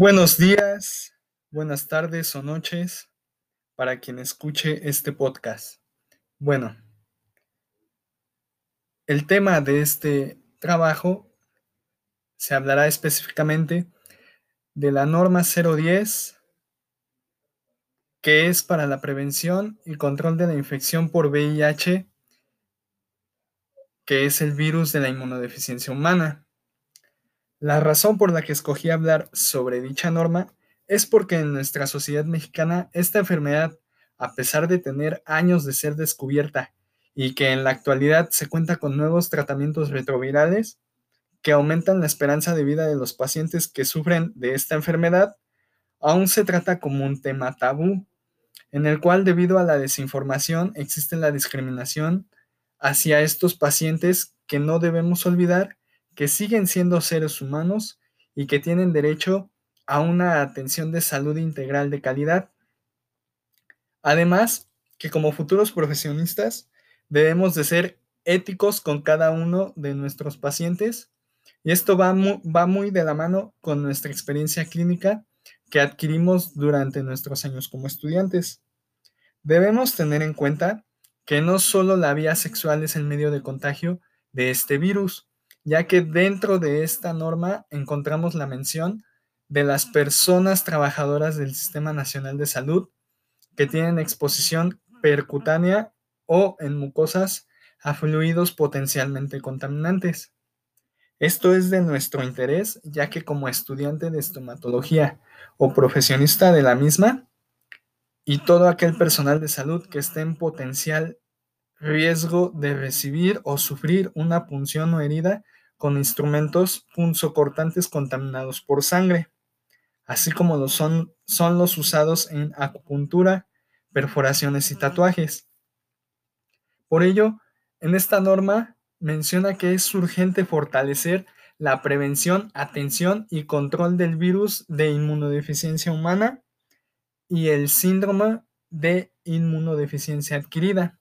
Buenos días, buenas tardes o noches para quien escuche este podcast. Bueno, el tema de este trabajo se hablará específicamente de la norma 010, que es para la prevención y control de la infección por VIH, que es el virus de la inmunodeficiencia humana. La razón por la que escogí hablar sobre dicha norma es porque en nuestra sociedad mexicana esta enfermedad, a pesar de tener años de ser descubierta y que en la actualidad se cuenta con nuevos tratamientos retrovirales que aumentan la esperanza de vida de los pacientes que sufren de esta enfermedad, aún se trata como un tema tabú, en el cual debido a la desinformación existe la discriminación hacia estos pacientes que no debemos olvidar que siguen siendo seres humanos y que tienen derecho a una atención de salud integral de calidad. Además, que como futuros profesionistas debemos de ser éticos con cada uno de nuestros pacientes y esto va muy, va muy de la mano con nuestra experiencia clínica que adquirimos durante nuestros años como estudiantes. Debemos tener en cuenta que no solo la vía sexual es el medio de contagio de este virus, ya que dentro de esta norma encontramos la mención de las personas trabajadoras del Sistema Nacional de Salud que tienen exposición percutánea o en mucosas a fluidos potencialmente contaminantes. Esto es de nuestro interés, ya que como estudiante de estomatología o profesionista de la misma, y todo aquel personal de salud que esté en potencial riesgo de recibir o sufrir una punción o herida con instrumentos punzocortantes contaminados por sangre, así como son, son los usados en acupuntura, perforaciones y tatuajes. Por ello, en esta norma menciona que es urgente fortalecer la prevención, atención y control del virus de inmunodeficiencia humana y el síndrome de inmunodeficiencia adquirida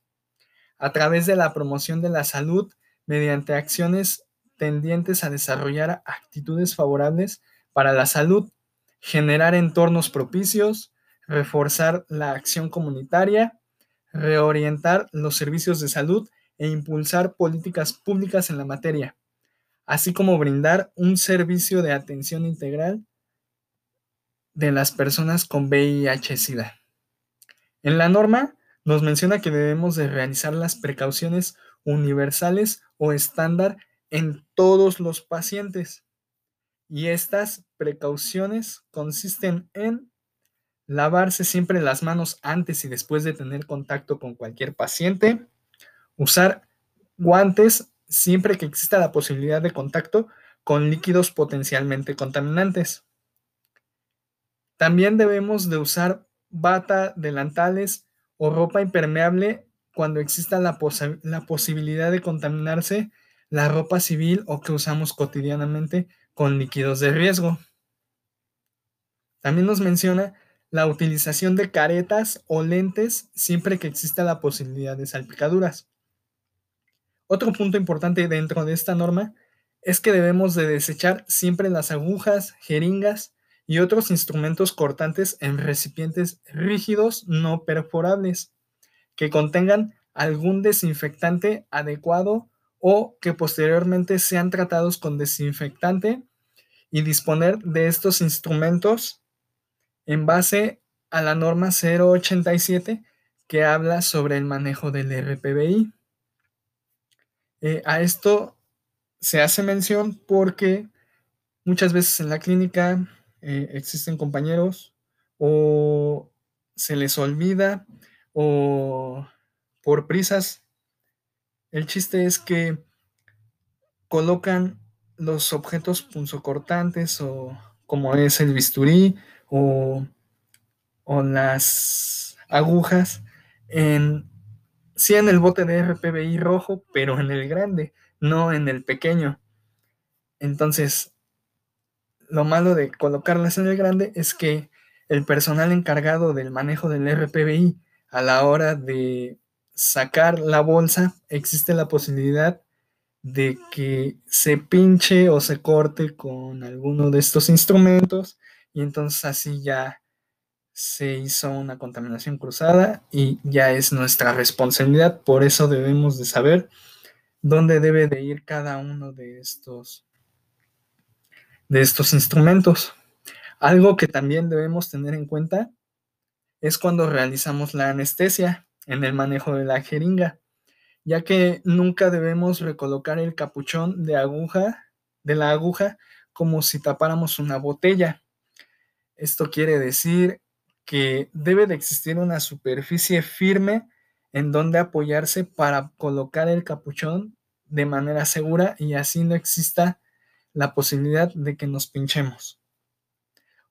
a través de la promoción de la salud mediante acciones tendientes a desarrollar actitudes favorables para la salud, generar entornos propicios, reforzar la acción comunitaria, reorientar los servicios de salud e impulsar políticas públicas en la materia, así como brindar un servicio de atención integral de las personas con VIH-Sida. En la norma nos menciona que debemos de realizar las precauciones universales o estándar en todos los pacientes. Y estas precauciones consisten en lavarse siempre las manos antes y después de tener contacto con cualquier paciente, usar guantes siempre que exista la posibilidad de contacto con líquidos potencialmente contaminantes. También debemos de usar bata, delantales o ropa impermeable cuando exista la, la posibilidad de contaminarse la ropa civil o que usamos cotidianamente con líquidos de riesgo. También nos menciona la utilización de caretas o lentes siempre que exista la posibilidad de salpicaduras. Otro punto importante dentro de esta norma es que debemos de desechar siempre las agujas, jeringas y otros instrumentos cortantes en recipientes rígidos no perforables que contengan algún desinfectante adecuado o que posteriormente sean tratados con desinfectante y disponer de estos instrumentos en base a la norma 087 que habla sobre el manejo del RPBI. Eh, a esto se hace mención porque muchas veces en la clínica eh, existen compañeros o se les olvida o por prisas el chiste es que colocan los objetos punzocortantes o como es el bisturí o, o las agujas en sí en el bote de RPBI rojo, pero en el grande, no en el pequeño. Entonces, lo malo de colocarlas en el grande es que el personal encargado del manejo del RPBI a la hora de sacar la bolsa, existe la posibilidad de que se pinche o se corte con alguno de estos instrumentos y entonces así ya se hizo una contaminación cruzada y ya es nuestra responsabilidad. Por eso debemos de saber dónde debe de ir cada uno de estos, de estos instrumentos. Algo que también debemos tener en cuenta es cuando realizamos la anestesia en el manejo de la jeringa, ya que nunca debemos recolocar el capuchón de aguja de la aguja como si tapáramos una botella. Esto quiere decir que debe de existir una superficie firme en donde apoyarse para colocar el capuchón de manera segura y así no exista la posibilidad de que nos pinchemos.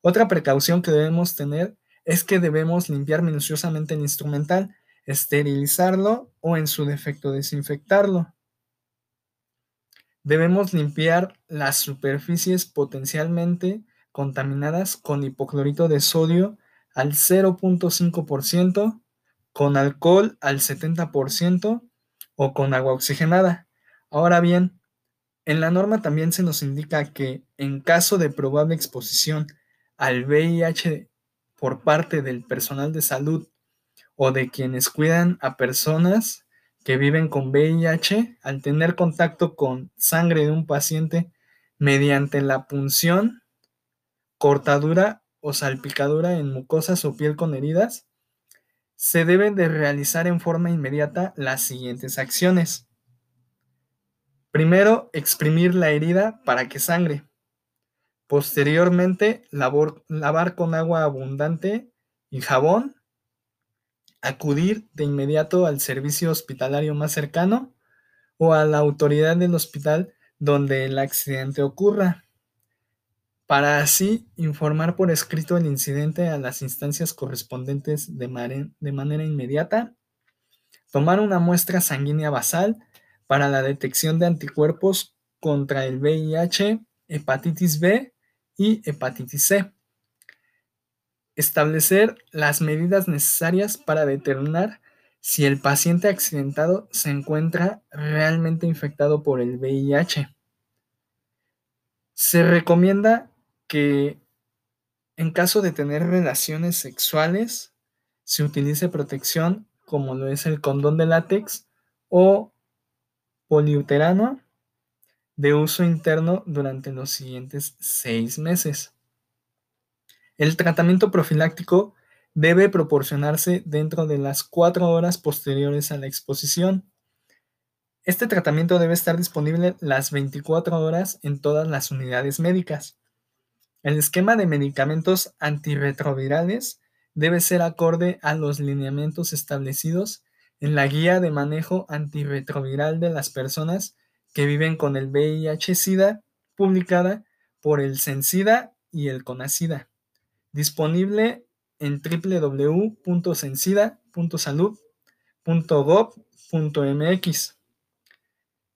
Otra precaución que debemos tener es que debemos limpiar minuciosamente el instrumental, esterilizarlo o en su defecto desinfectarlo. Debemos limpiar las superficies potencialmente contaminadas con hipoclorito de sodio al 0.5%, con alcohol al 70% o con agua oxigenada. Ahora bien, en la norma también se nos indica que en caso de probable exposición al VIH por parte del personal de salud o de quienes cuidan a personas que viven con VIH, al tener contacto con sangre de un paciente mediante la punción, cortadura o salpicadura en mucosas o piel con heridas, se deben de realizar en forma inmediata las siguientes acciones. Primero, exprimir la herida para que sangre. Posteriormente, lavar con agua abundante y jabón. Acudir de inmediato al servicio hospitalario más cercano o a la autoridad del hospital donde el accidente ocurra para así informar por escrito el incidente a las instancias correspondientes de, manera inmediata, tomar una muestra sanguínea basal para la detección de anticuerpos contra el VIH, hepatitis B y hepatitis C, establecer las medidas necesarias para determinar si el paciente accidentado se encuentra realmente infectado por el VIH. Se recomienda que en caso de tener relaciones sexuales se utilice protección como lo es el condón de látex o poliuterano de uso interno durante los siguientes seis meses. El tratamiento profiláctico debe proporcionarse dentro de las cuatro horas posteriores a la exposición. Este tratamiento debe estar disponible las 24 horas en todas las unidades médicas. El esquema de medicamentos antirretrovirales debe ser acorde a los lineamientos establecidos en la Guía de Manejo Antirretroviral de las Personas que viven con el VIH-Sida, publicada por el CENSIDA y el CONASIDA, disponible en www.censida.salud.gov.mx.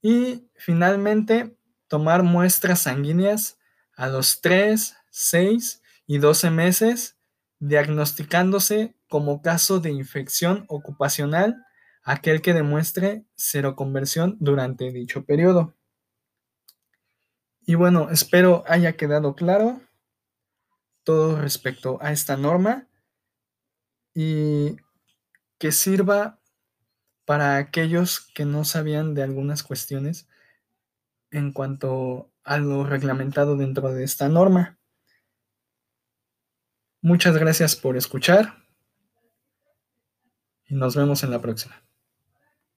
Y finalmente, tomar muestras sanguíneas a los 3, 6 y 12 meses, diagnosticándose como caso de infección ocupacional aquel que demuestre seroconversión durante dicho periodo. Y bueno, espero haya quedado claro todo respecto a esta norma y que sirva para aquellos que no sabían de algunas cuestiones en cuanto a lo reglamentado dentro de esta norma. Muchas gracias por escuchar y nos vemos en la próxima.